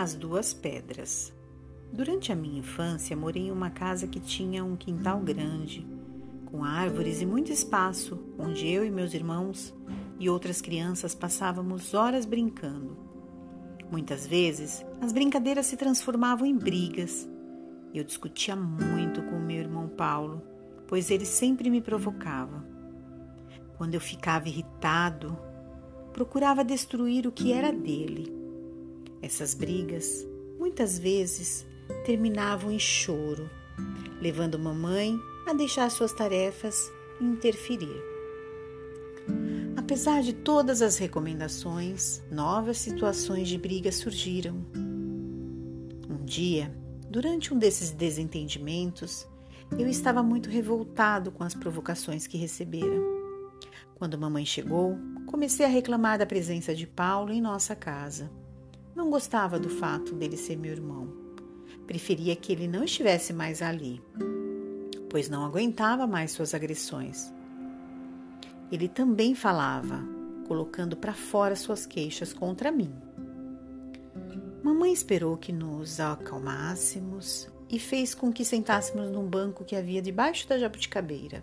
As Duas Pedras. Durante a minha infância, morei em uma casa que tinha um quintal grande, com árvores e muito espaço, onde eu e meus irmãos e outras crianças passávamos horas brincando. Muitas vezes, as brincadeiras se transformavam em brigas. Eu discutia muito com meu irmão Paulo, pois ele sempre me provocava. Quando eu ficava irritado, procurava destruir o que era dele essas brigas muitas vezes terminavam em choro, levando mamãe a deixar suas tarefas e interferir. Apesar de todas as recomendações, novas situações de briga surgiram. Um dia, durante um desses desentendimentos, eu estava muito revoltado com as provocações que recebera. Quando mamãe chegou, comecei a reclamar da presença de Paulo em nossa casa. Não gostava do fato dele ser meu irmão. Preferia que ele não estivesse mais ali, pois não aguentava mais suas agressões. Ele também falava, colocando para fora suas queixas contra mim. Mamãe esperou que nos acalmássemos e fez com que sentássemos num banco que havia debaixo da jabuticabeira.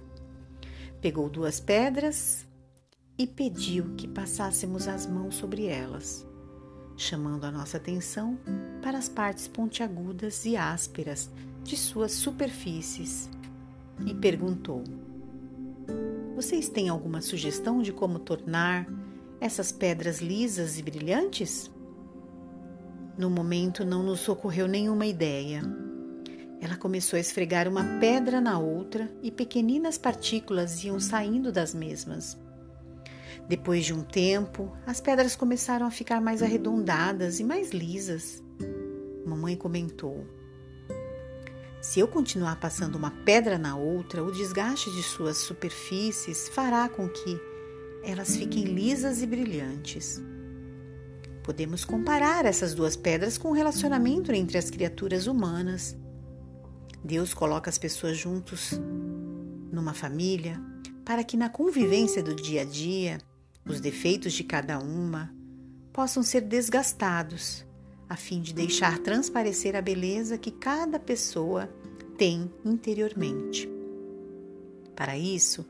Pegou duas pedras e pediu que passássemos as mãos sobre elas chamando a nossa atenção para as partes pontiagudas e ásperas de suas superfícies, e perguntou: Vocês têm alguma sugestão de como tornar essas pedras lisas e brilhantes? No momento não nos ocorreu nenhuma ideia. Ela começou a esfregar uma pedra na outra e pequeninas partículas iam saindo das mesmas. Depois de um tempo, as pedras começaram a ficar mais arredondadas e mais lisas. Mamãe comentou: Se eu continuar passando uma pedra na outra, o desgaste de suas superfícies fará com que elas fiquem lisas e brilhantes. Podemos comparar essas duas pedras com o relacionamento entre as criaturas humanas. Deus coloca as pessoas juntos numa família para que na convivência do dia a dia os defeitos de cada uma possam ser desgastados, a fim de deixar transparecer a beleza que cada pessoa tem interiormente. Para isso,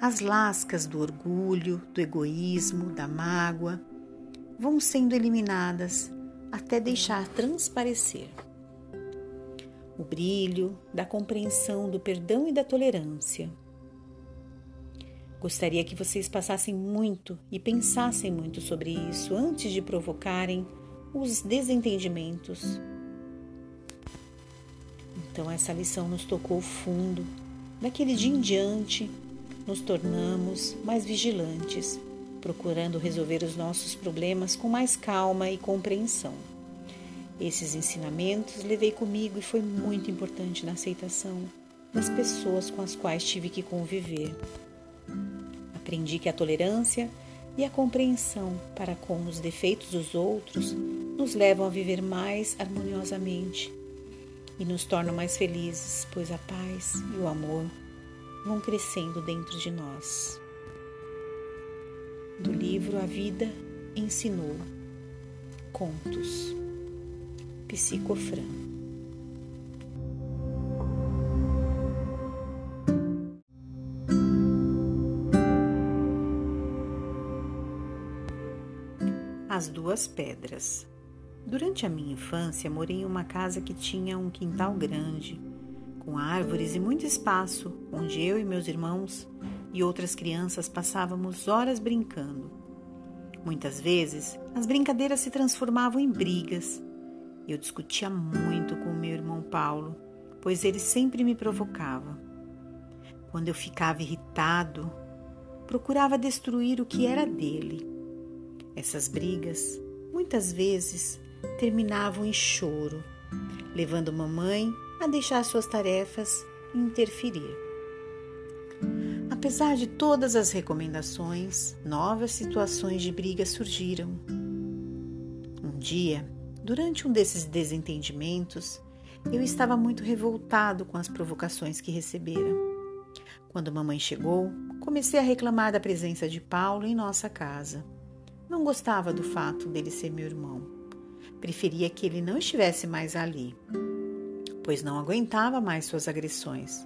as lascas do orgulho, do egoísmo, da mágoa vão sendo eliminadas até deixar transparecer o brilho da compreensão do perdão e da tolerância Gostaria que vocês passassem muito e pensassem muito sobre isso antes de provocarem os desentendimentos. Então, essa lição nos tocou fundo. Daquele dia em diante, nos tornamos mais vigilantes, procurando resolver os nossos problemas com mais calma e compreensão. Esses ensinamentos levei comigo e foi muito importante na aceitação das pessoas com as quais tive que conviver. Aprendi que a tolerância e a compreensão para com os defeitos dos outros nos levam a viver mais harmoniosamente e nos tornam mais felizes, pois a paz e o amor vão crescendo dentro de nós. Do livro A Vida Ensinou Contos Psicofran As Duas Pedras. Durante a minha infância, morei em uma casa que tinha um quintal grande, com árvores e muito espaço, onde eu e meus irmãos e outras crianças passávamos horas brincando. Muitas vezes, as brincadeiras se transformavam em brigas. Eu discutia muito com meu irmão Paulo, pois ele sempre me provocava. Quando eu ficava irritado, procurava destruir o que era dele essas brigas muitas vezes terminavam em choro, levando mamãe a deixar suas tarefas e interferir. Apesar de todas as recomendações, novas situações de briga surgiram. Um dia, durante um desses desentendimentos, eu estava muito revoltado com as provocações que recebera. Quando mamãe chegou, comecei a reclamar da presença de Paulo em nossa casa. Não gostava do fato dele ser meu irmão. preferia que ele não estivesse mais ali, pois não aguentava mais suas agressões.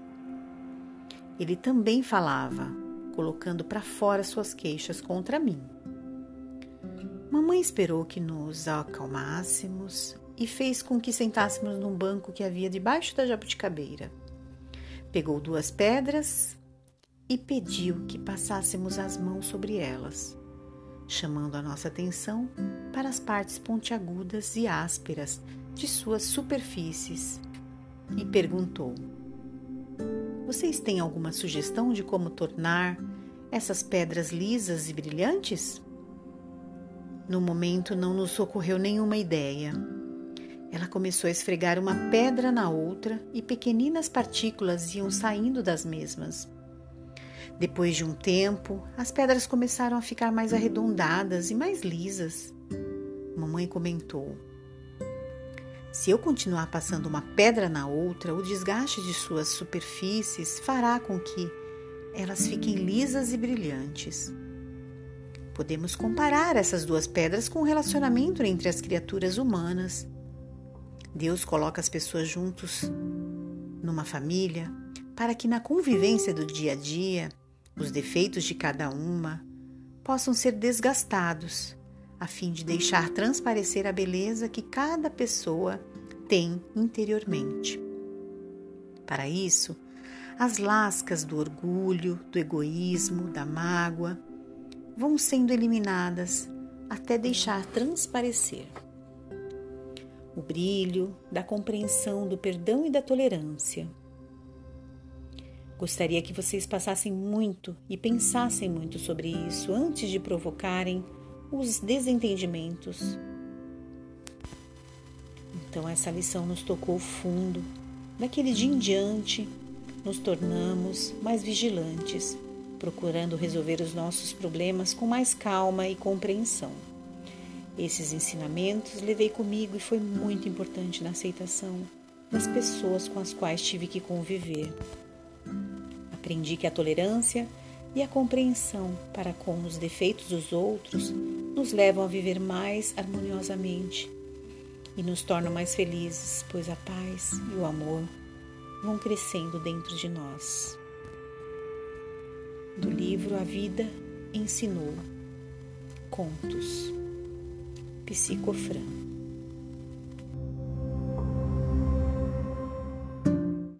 Ele também falava, colocando para fora suas queixas contra mim. Mamãe esperou que nos acalmássemos e fez com que sentássemos num banco que havia debaixo da jabuticabeira. Pegou duas pedras e pediu que passássemos as mãos sobre elas, chamando a nossa atenção para as partes pontiagudas e ásperas de suas superfícies e perguntou: Vocês têm alguma sugestão de como tornar essas pedras lisas e brilhantes? No momento não nos ocorreu nenhuma ideia. Ela começou a esfregar uma pedra na outra e pequeninas partículas iam saindo das mesmas. Depois de um tempo, as pedras começaram a ficar mais arredondadas e mais lisas. Mamãe comentou: Se eu continuar passando uma pedra na outra, o desgaste de suas superfícies fará com que elas fiquem lisas e brilhantes. Podemos comparar essas duas pedras com o relacionamento entre as criaturas humanas. Deus coloca as pessoas juntos numa família para que na convivência do dia a dia os defeitos de cada uma possam ser desgastados, a fim de deixar transparecer a beleza que cada pessoa tem interiormente. Para isso, as lascas do orgulho, do egoísmo, da mágoa, vão sendo eliminadas até deixar transparecer o brilho da compreensão do perdão e da tolerância. Gostaria que vocês passassem muito e pensassem muito sobre isso antes de provocarem os desentendimentos. Então, essa lição nos tocou fundo. Daquele dia em diante, nos tornamos mais vigilantes procurando resolver os nossos problemas com mais calma e compreensão. Esses ensinamentos levei comigo e foi muito importante na aceitação das pessoas com as quais tive que conviver. Aprendi que a tolerância e a compreensão para com os defeitos dos outros nos levam a viver mais harmoniosamente e nos tornam mais felizes, pois a paz e o amor vão crescendo dentro de nós do livro A Vida Ensinou. Contos. Psicofran.